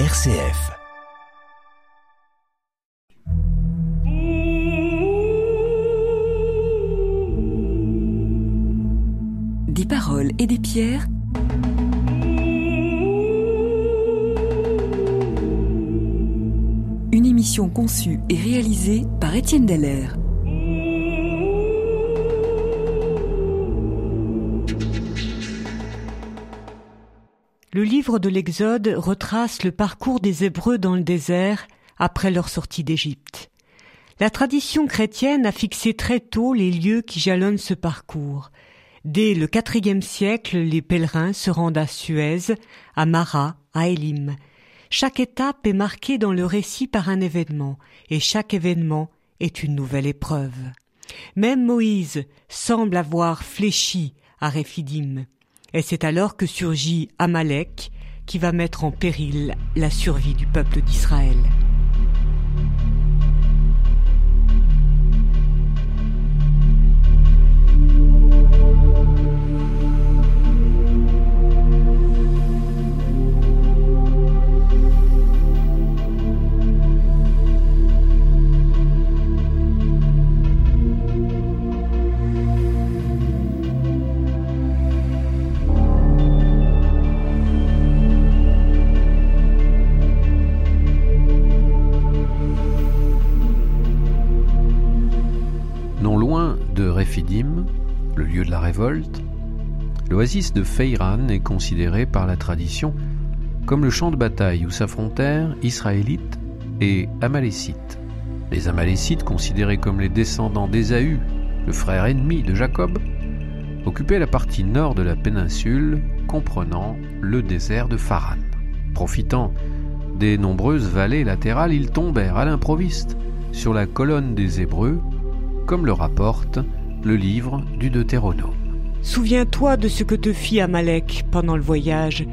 RCF. Des paroles et des pierres. Une émission conçue et réalisée par Étienne Deller. Le livre de l'Exode retrace le parcours des Hébreux dans le désert après leur sortie d'Égypte. La tradition chrétienne a fixé très tôt les lieux qui jalonnent ce parcours. Dès le IVe siècle, les pèlerins se rendent à Suez, à Mara, à Élim. Chaque étape est marquée dans le récit par un événement, et chaque événement est une nouvelle épreuve. Même Moïse semble avoir fléchi à Réphidim. Et c'est alors que surgit Amalek, qui va mettre en péril la survie du peuple d'Israël. Le lieu de la révolte, l'oasis de Feiran est considéré par la tradition comme le champ de bataille où s'affrontèrent Israélites et Amalécites. Les Amalécites, considérés comme les descendants d'Ésaü, le frère ennemi de Jacob, occupaient la partie nord de la péninsule comprenant le désert de Pharan. Profitant des nombreuses vallées latérales, ils tombèrent à l'improviste sur la colonne des Hébreux, comme le rapporte le livre du Deutéronome. Souviens-toi de ce que te fit Amalek pendant le voyage,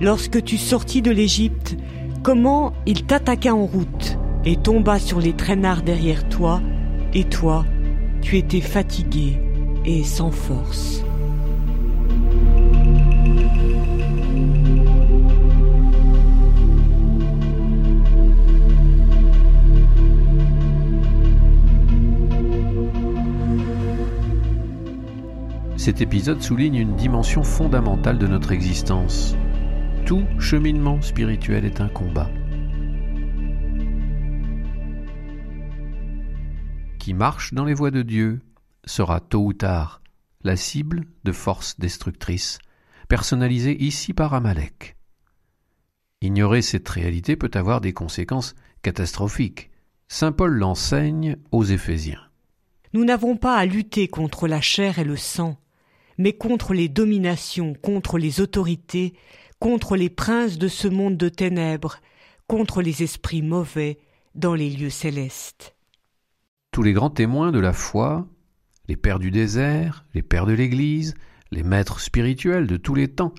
lorsque tu sortis de l'Égypte, comment il t'attaqua en route et tomba sur les traînards derrière toi, et toi, tu étais fatigué et sans force. Cet épisode souligne une dimension fondamentale de notre existence. Tout cheminement spirituel est un combat. Qui marche dans les voies de Dieu sera tôt ou tard la cible de forces destructrices, personnalisées ici par Amalek. Ignorer cette réalité peut avoir des conséquences catastrophiques. Saint Paul l'enseigne aux Éphésiens. Nous n'avons pas à lutter contre la chair et le sang, mais contre les dominations, contre les autorités, contre les princes de ce monde de ténèbres, contre les esprits mauvais dans les lieux célestes. Tous les grands témoins de la foi, les pères du désert, les pères de l'Église, les maîtres spirituels de tous les temps,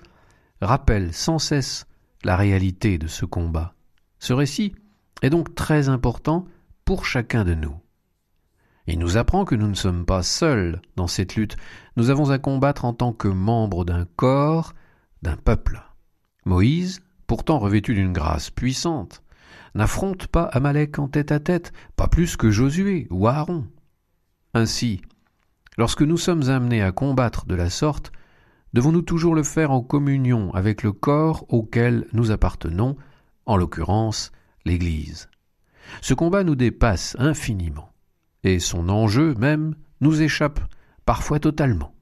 rappellent sans cesse la réalité de ce combat. Ce récit est donc très important pour chacun de nous. Il nous apprend que nous ne sommes pas seuls dans cette lutte, nous avons à combattre en tant que membres d'un corps, d'un peuple. Moïse, pourtant revêtu d'une grâce puissante, n'affronte pas Amalek en tête à tête, pas plus que Josué ou Aaron. Ainsi, lorsque nous sommes amenés à combattre de la sorte, devons-nous toujours le faire en communion avec le corps auquel nous appartenons, en l'occurrence l'Église. Ce combat nous dépasse infiniment et son enjeu même nous échappe parfois totalement.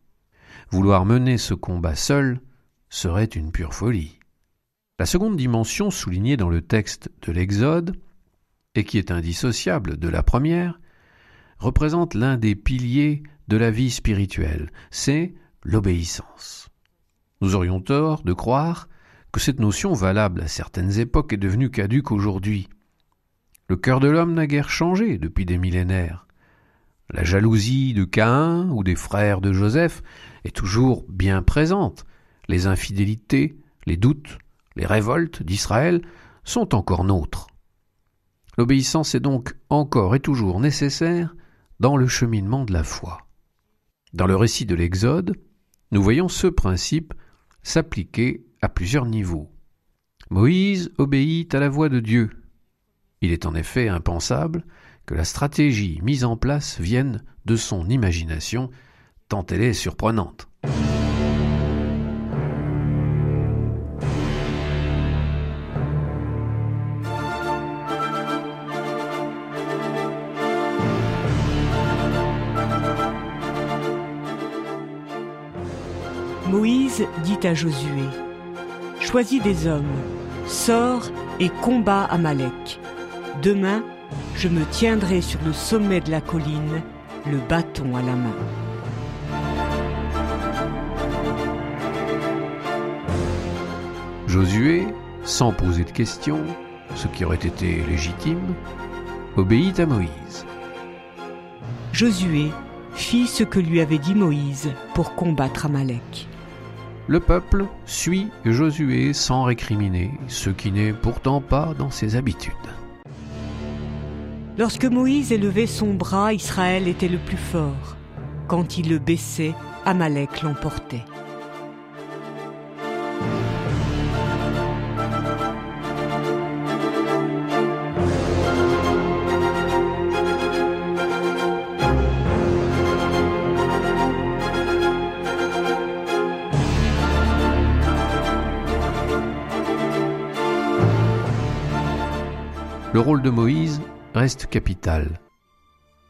Vouloir mener ce combat seul serait une pure folie. La seconde dimension soulignée dans le texte de l'Exode, et qui est indissociable de la première, représente l'un des piliers de la vie spirituelle, c'est l'obéissance. Nous aurions tort de croire que cette notion valable à certaines époques est devenue caduque aujourd'hui. Le cœur de l'homme n'a guère changé depuis des millénaires. La jalousie de Caïn ou des frères de Joseph est toujours bien présente. Les infidélités, les doutes, les révoltes d'Israël sont encore nôtres. L'obéissance est donc encore et toujours nécessaire dans le cheminement de la foi. Dans le récit de l'Exode, nous voyons ce principe s'appliquer à plusieurs niveaux. Moïse obéit à la voix de Dieu. Il est en effet impensable que la stratégie mise en place vienne de son imagination, tant elle est surprenante. Moïse dit à Josué Choisis des hommes, sors et combat Amalek. Demain, je me tiendrai sur le sommet de la colline, le bâton à la main. Josué, sans poser de questions, ce qui aurait été légitime, obéit à Moïse. Josué fit ce que lui avait dit Moïse pour combattre Amalek. Le peuple suit Josué sans récriminer, ce qui n'est pourtant pas dans ses habitudes. Lorsque Moïse élevait son bras, Israël était le plus fort. Quand il le baissait, Amalek l'emportait. Le rôle de Moïse reste capital.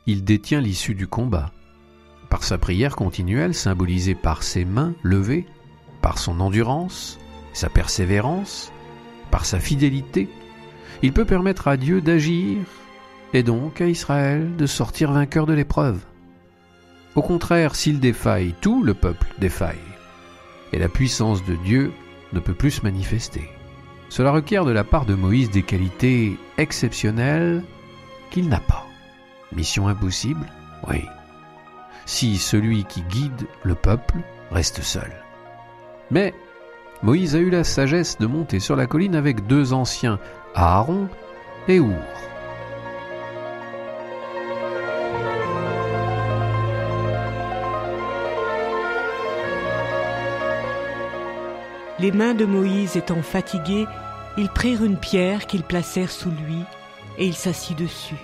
Il détient l'issue du combat. Par sa prière continuelle symbolisée par ses mains levées, par son endurance, sa persévérance, par sa fidélité, il peut permettre à Dieu d'agir et donc à Israël de sortir vainqueur de l'épreuve. Au contraire, s'il défaille, tout le peuple défaille, et la puissance de Dieu ne peut plus se manifester. Cela requiert de la part de Moïse des qualités exceptionnelles qu'il n'a pas. Mission impossible? Oui. Si celui qui guide le peuple reste seul. Mais Moïse a eu la sagesse de monter sur la colline avec deux anciens, Aaron et Our. Les mains de Moïse étant fatiguées, ils prirent une pierre qu'ils placèrent sous lui, et il s'assit dessus.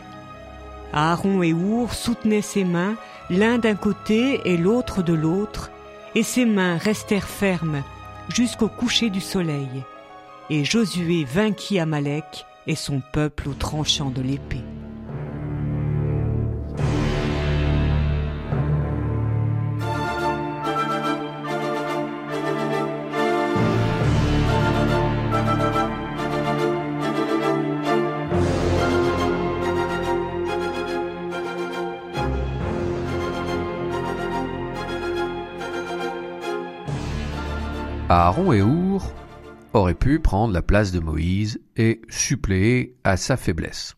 Aaron et Our soutenaient ses mains, l'un d'un côté et l'autre de l'autre, et ses mains restèrent fermes jusqu'au coucher du soleil. Et Josué vainquit Amalek et son peuple au tranchant de l'épée. Aaron et Our auraient pu prendre la place de Moïse et suppléer à sa faiblesse.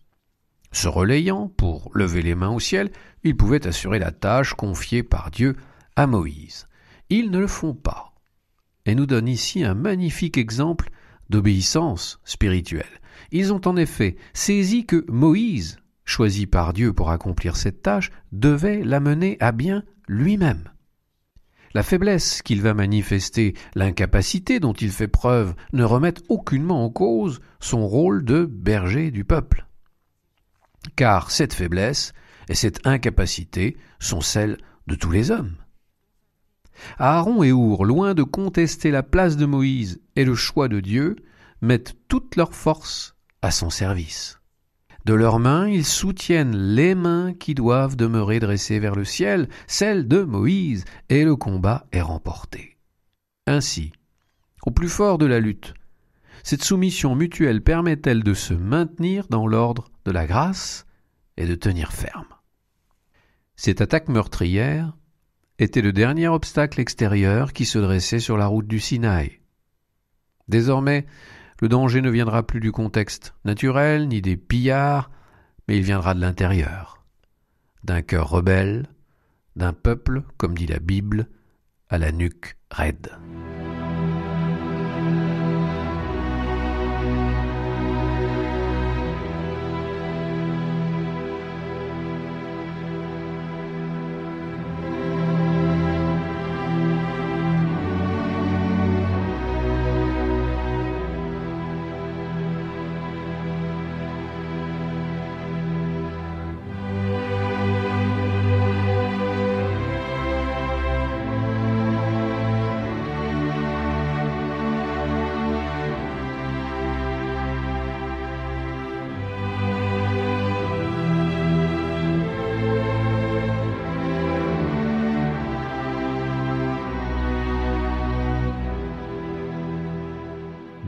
Se relayant pour lever les mains au ciel, ils pouvaient assurer la tâche confiée par Dieu à Moïse. Ils ne le font pas et nous donnent ici un magnifique exemple d'obéissance spirituelle. Ils ont en effet saisi que Moïse, choisi par Dieu pour accomplir cette tâche, devait la mener à bien lui-même. La faiblesse qu'il va manifester, l'incapacité dont il fait preuve, ne remettent aucunement en cause son rôle de berger du peuple. Car cette faiblesse et cette incapacité sont celles de tous les hommes. Aaron et Our, loin de contester la place de Moïse et le choix de Dieu, mettent toute leur force à son service. De leurs mains, ils soutiennent les mains qui doivent demeurer dressées vers le ciel, celles de Moïse, et le combat est remporté. Ainsi, au plus fort de la lutte, cette soumission mutuelle permet-elle de se maintenir dans l'ordre de la grâce et de tenir ferme? Cette attaque meurtrière était le dernier obstacle extérieur qui se dressait sur la route du Sinaï. Désormais, le danger ne viendra plus du contexte naturel ni des pillards, mais il viendra de l'intérieur, d'un cœur rebelle, d'un peuple, comme dit la Bible, à la nuque raide.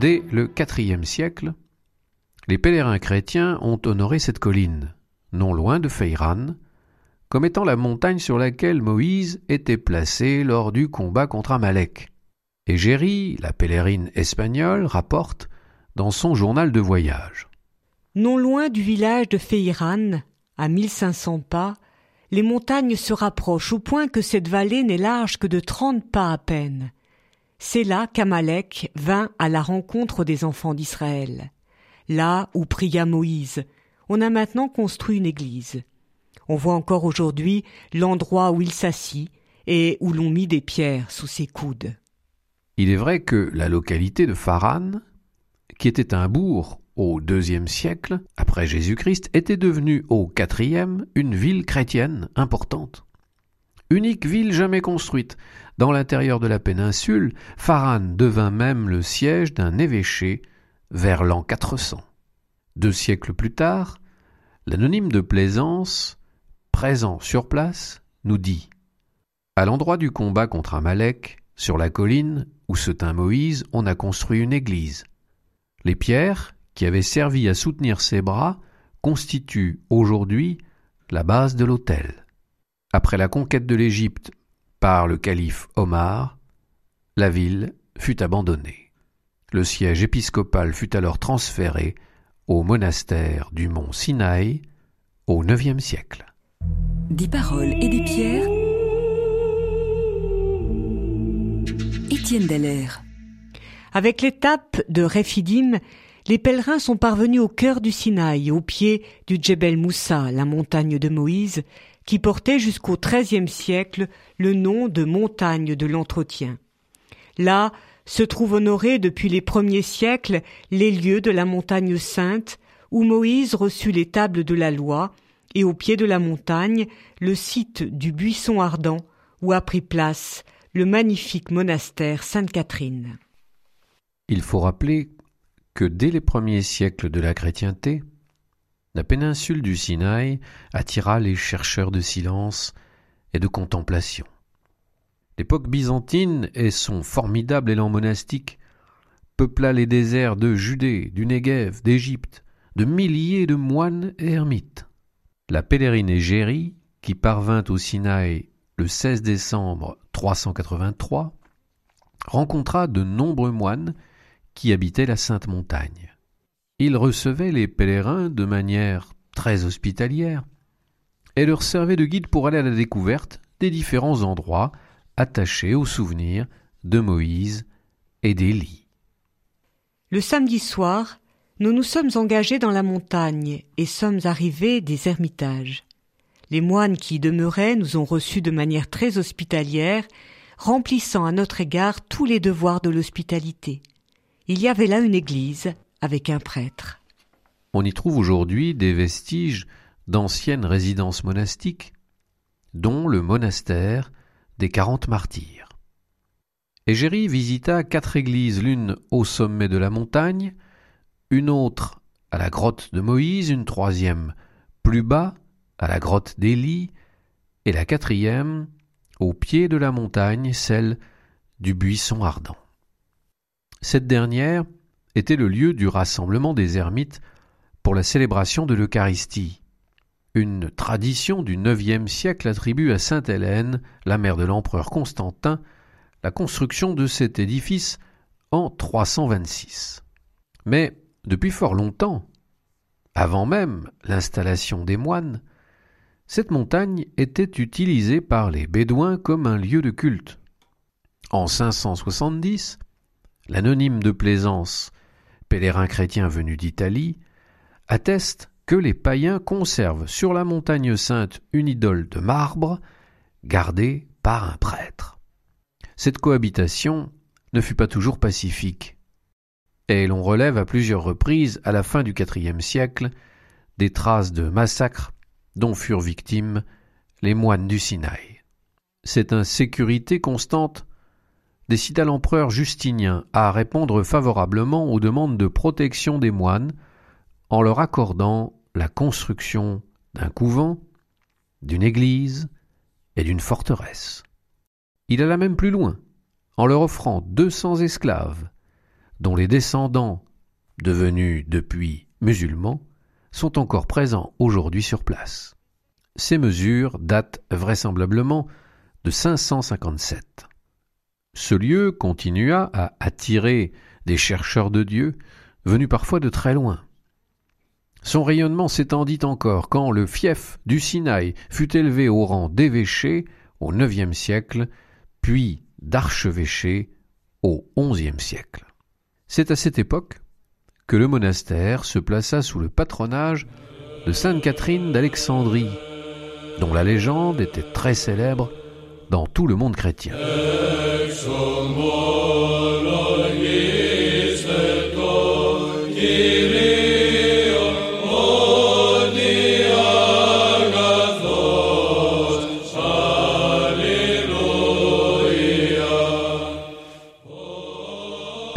Dès le IVe siècle, les pèlerins chrétiens ont honoré cette colline, non loin de Feiran, comme étant la montagne sur laquelle Moïse était placé lors du combat contre Amalek. Et Géry, la pèlerine espagnole, rapporte dans son journal de voyage. Non loin du village de Feiran, à 1500 pas, les montagnes se rapprochent au point que cette vallée n'est large que de trente pas à peine. C'est là qu'Amalek vint à la rencontre des enfants d'Israël. Là où pria Moïse, on a maintenant construit une église. On voit encore aujourd'hui l'endroit où il s'assit et où l'on mit des pierres sous ses coudes. Il est vrai que la localité de Pharan, qui était un bourg au deuxième siècle après Jésus-Christ, était devenue au quatrième une ville chrétienne importante. Unique ville jamais construite. Dans l'intérieur de la péninsule, Pharan devint même le siège d'un évêché vers l'an 400. Deux siècles plus tard, l'anonyme de Plaisance, présent sur place, nous dit À l'endroit du combat contre Amalek, sur la colline où se tint Moïse, on a construit une église. Les pierres, qui avaient servi à soutenir ses bras, constituent aujourd'hui la base de l'autel. Après la conquête de l'Égypte par le calife Omar, la ville fut abandonnée. Le siège épiscopal fut alors transféré au monastère du mont Sinaï au IXe siècle. Des paroles et des pierres. Étienne Dallaire. Avec l'étape de Rephidim, les pèlerins sont parvenus au cœur du Sinaï, au pied du Djebel Moussa, la montagne de Moïse, qui portait jusqu'au XIIIe siècle le nom de montagne de l'entretien. Là se trouvent honorés depuis les premiers siècles les lieux de la montagne sainte, où Moïse reçut les tables de la loi, et au pied de la montagne le site du buisson ardent, où a pris place le magnifique monastère Sainte-Catherine. Il faut rappeler que dès les premiers siècles de la chrétienté, la péninsule du Sinaï attira les chercheurs de silence et de contemplation. L'époque byzantine et son formidable élan monastique peupla les déserts de Judée, du Néguev, d'Égypte, de milliers de moines et ermites. La pèlerine Égérie, qui parvint au Sinaï le 16 décembre 383, rencontra de nombreux moines qui habitaient la Sainte Montagne. Il recevait les pèlerins de manière très hospitalière et leur servait de guide pour aller à la découverte des différents endroits attachés aux souvenirs de Moïse et d'Élie. Le samedi soir, nous nous sommes engagés dans la montagne et sommes arrivés des ermitages. Les moines qui y demeuraient nous ont reçus de manière très hospitalière, remplissant à notre égard tous les devoirs de l'hospitalité. Il y avait là une église, avec un prêtre. On y trouve aujourd'hui des vestiges d'anciennes résidences monastiques, dont le monastère des quarante martyrs. Égérie visita quatre églises, l'une au sommet de la montagne, une autre à la grotte de Moïse, une troisième plus bas à la grotte d'Élie, et la quatrième au pied de la montagne, celle du buisson ardent. Cette dernière était le lieu du rassemblement des ermites pour la célébration de l'Eucharistie. Une tradition du IXe siècle attribue à sainte Hélène, la mère de l'empereur Constantin, la construction de cet édifice en 326. Mais depuis fort longtemps, avant même l'installation des moines, cette montagne était utilisée par les Bédouins comme un lieu de culte. En 570, l'anonyme de Plaisance pèlerin chrétien venu d'Italie, atteste que les païens conservent sur la montagne sainte une idole de marbre gardée par un prêtre. Cette cohabitation ne fut pas toujours pacifique, et l'on relève à plusieurs reprises, à la fin du IVe siècle, des traces de massacres dont furent victimes les moines du Sinaï. Cette insécurité constante décida l'empereur Justinien à répondre favorablement aux demandes de protection des moines en leur accordant la construction d'un couvent, d'une église et d'une forteresse. Il alla même plus loin, en leur offrant deux cents esclaves, dont les descendants, devenus depuis musulmans, sont encore présents aujourd'hui sur place. Ces mesures datent vraisemblablement de 557. Ce lieu continua à attirer des chercheurs de Dieu venus parfois de très loin. Son rayonnement s'étendit encore quand le fief du Sinaï fut élevé au rang d'évêché au IXe siècle, puis d'archevêché au XIe siècle. C'est à cette époque que le monastère se plaça sous le patronage de Sainte Catherine d'Alexandrie, dont la légende était très célèbre dans tout le monde chrétien.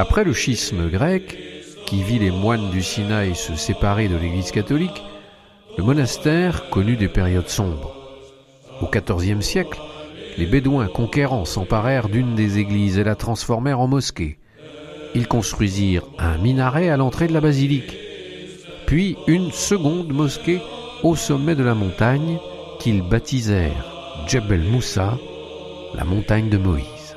Après le schisme grec, qui vit les moines du Sinaï se séparer de l'Église catholique, le monastère connut des périodes sombres. Au XIVe siècle, les Bédouins conquérants s'emparèrent d'une des églises et la transformèrent en mosquée. Ils construisirent un minaret à l'entrée de la basilique, puis une seconde mosquée au sommet de la montagne qu'ils baptisèrent Djebel Moussa, la montagne de Moïse.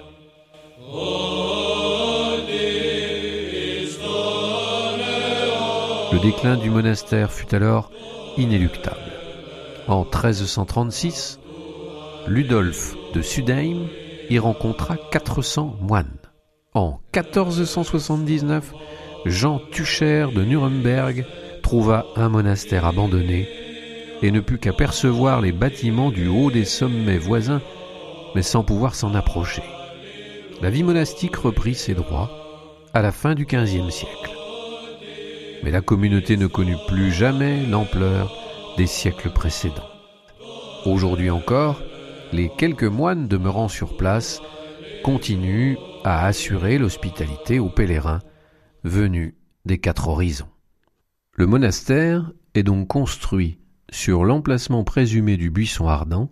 Le déclin du monastère fut alors inéluctable. En 1336, Ludolphe de Sudheim y rencontra 400 moines. En 1479, Jean Tucher de Nuremberg trouva un monastère abandonné et ne put qu'apercevoir les bâtiments du haut des sommets voisins, mais sans pouvoir s'en approcher. La vie monastique reprit ses droits à la fin du XVe siècle mais la communauté ne connut plus jamais l'ampleur des siècles précédents. Aujourd'hui encore, les quelques moines demeurant sur place continuent à assurer l'hospitalité aux pèlerins venus des quatre horizons. Le monastère est donc construit sur l'emplacement présumé du buisson ardent,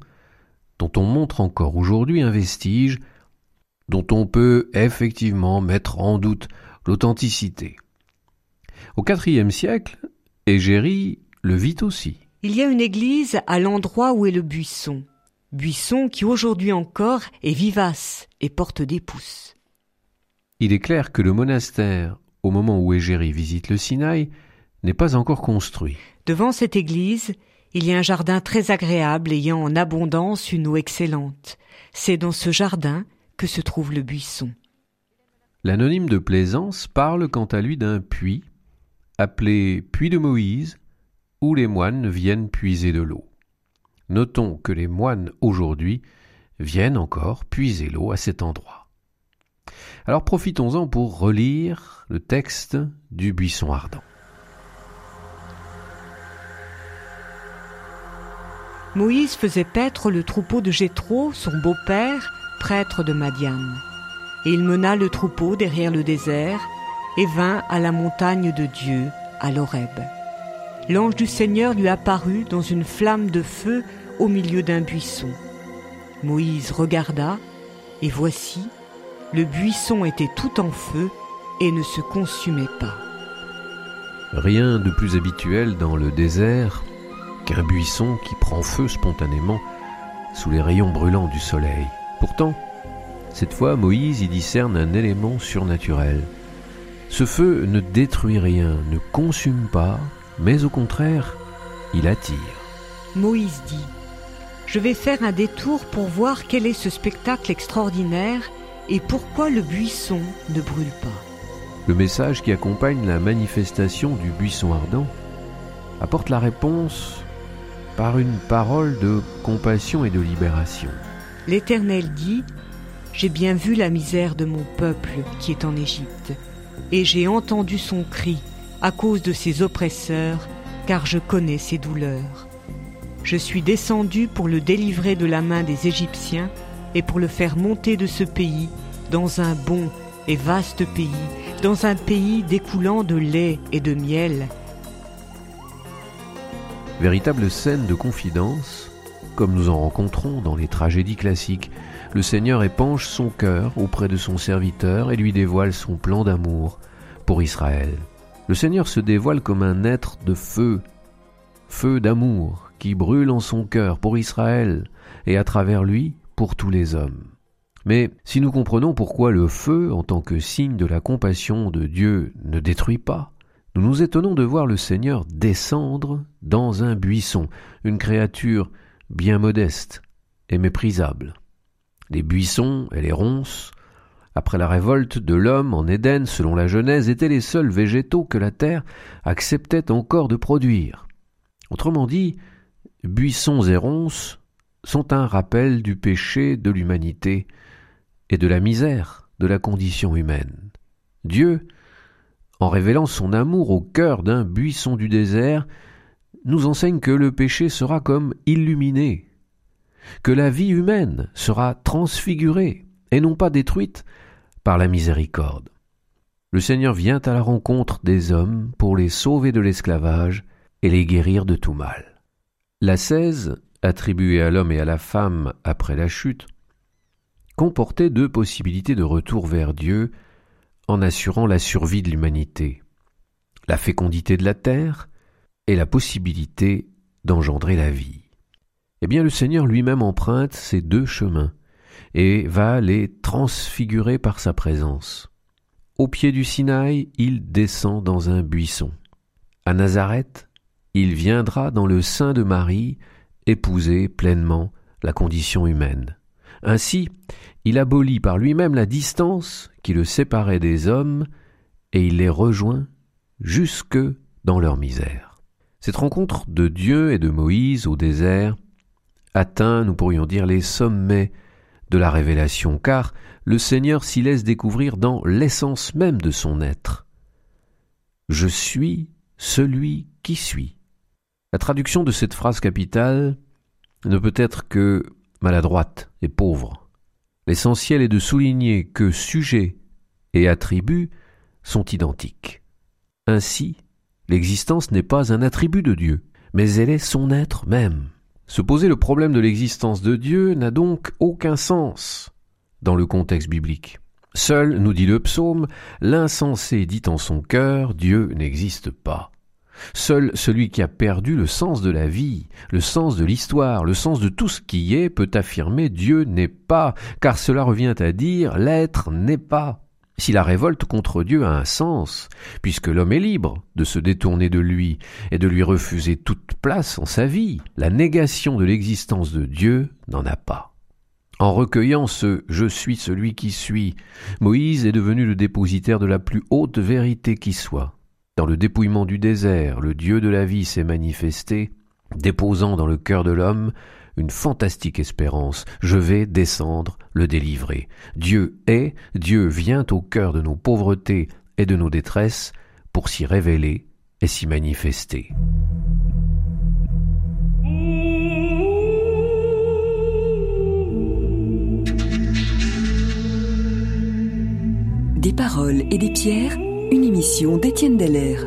dont on montre encore aujourd'hui un vestige, dont on peut effectivement mettre en doute l'authenticité. Au IVe siècle, Égérie le vit aussi. Il y a une église à l'endroit où est le buisson. Buisson qui aujourd'hui encore est vivace et porte des pousses. Il est clair que le monastère, au moment où Égérie visite le Sinaï, n'est pas encore construit. Devant cette église, il y a un jardin très agréable ayant en abondance une eau excellente. C'est dans ce jardin que se trouve le buisson. L'anonyme de Plaisance parle quant à lui d'un puits appelé puits de Moïse, où les moines viennent puiser de l'eau. Notons que les moines aujourd'hui viennent encore puiser l'eau à cet endroit. Alors profitons-en pour relire le texte du buisson ardent. Moïse faisait paître le troupeau de Jéthro, son beau-père, prêtre de Madian. Et il mena le troupeau derrière le désert, et vint à la montagne de Dieu, à l'Horeb. L'ange du Seigneur lui apparut dans une flamme de feu au milieu d'un buisson. Moïse regarda, et voici, le buisson était tout en feu et ne se consumait pas. Rien de plus habituel dans le désert qu'un buisson qui prend feu spontanément sous les rayons brûlants du soleil. Pourtant, cette fois, Moïse y discerne un élément surnaturel. Ce feu ne détruit rien, ne consume pas, mais au contraire, il attire. Moïse dit Je vais faire un détour pour voir quel est ce spectacle extraordinaire et pourquoi le buisson ne brûle pas. Le message qui accompagne la manifestation du buisson ardent apporte la réponse par une parole de compassion et de libération. L'Éternel dit J'ai bien vu la misère de mon peuple qui est en Égypte et j'ai entendu son cri à cause de ses oppresseurs, car je connais ses douleurs. Je suis descendu pour le délivrer de la main des Égyptiens et pour le faire monter de ce pays dans un bon et vaste pays, dans un pays découlant de lait et de miel. Véritable scène de confidence, comme nous en rencontrons dans les tragédies classiques, le Seigneur épanche son cœur auprès de son serviteur et lui dévoile son plan d'amour pour Israël. Le Seigneur se dévoile comme un être de feu, feu d'amour qui brûle en son cœur pour Israël et à travers lui pour tous les hommes. Mais si nous comprenons pourquoi le feu, en tant que signe de la compassion de Dieu, ne détruit pas, nous nous étonnons de voir le Seigneur descendre dans un buisson, une créature bien modeste et méprisable. Les buissons et les ronces, après la révolte de l'homme en Éden selon la Genèse, étaient les seuls végétaux que la terre acceptait encore de produire. Autrement dit, buissons et ronces sont un rappel du péché de l'humanité et de la misère de la condition humaine. Dieu, en révélant son amour au cœur d'un buisson du désert, nous enseigne que le péché sera comme illuminé, que la vie humaine sera transfigurée et non pas détruite par la miséricorde. Le Seigneur vient à la rencontre des hommes pour les sauver de l'esclavage et les guérir de tout mal. La 16, attribuée à l'homme et à la femme après la chute, comportait deux possibilités de retour vers Dieu en assurant la survie de l'humanité, la fécondité de la terre et la possibilité d'engendrer la vie. Eh bien le Seigneur lui-même emprunte ces deux chemins et va les transfigurer par sa présence. Au pied du Sinaï, il descend dans un buisson. À Nazareth, il viendra dans le sein de Marie épouser pleinement la condition humaine. Ainsi, il abolit par lui-même la distance qui le séparait des hommes, et il les rejoint jusque dans leur misère. Cette rencontre de Dieu et de Moïse au désert atteint, nous pourrions dire, les sommets de la révélation, car le Seigneur s'y laisse découvrir dans l'essence même de son être. Je suis celui qui suis. La traduction de cette phrase capitale ne peut être que maladroite et pauvre. L'essentiel est de souligner que sujet et attribut sont identiques. Ainsi, l'existence n'est pas un attribut de Dieu, mais elle est son être même. Se poser le problème de l'existence de Dieu n'a donc aucun sens dans le contexte biblique. Seul, nous dit le psaume, l'insensé dit en son cœur Dieu n'existe pas. Seul celui qui a perdu le sens de la vie, le sens de l'histoire, le sens de tout ce qui est peut affirmer Dieu n'est pas, car cela revient à dire l'être n'est pas. Si la révolte contre Dieu a un sens, puisque l'homme est libre de se détourner de lui et de lui refuser toute place en sa vie, la négation de l'existence de Dieu n'en a pas. En recueillant ce Je suis celui qui suis, Moïse est devenu le dépositaire de la plus haute vérité qui soit. Dans le dépouillement du désert, le Dieu de la vie s'est manifesté, déposant dans le cœur de l'homme une fantastique espérance. Je vais descendre le délivrer. Dieu est, Dieu vient au cœur de nos pauvretés et de nos détresses pour s'y révéler et s'y manifester. Des paroles et des pierres une émission d'Étienne Deller.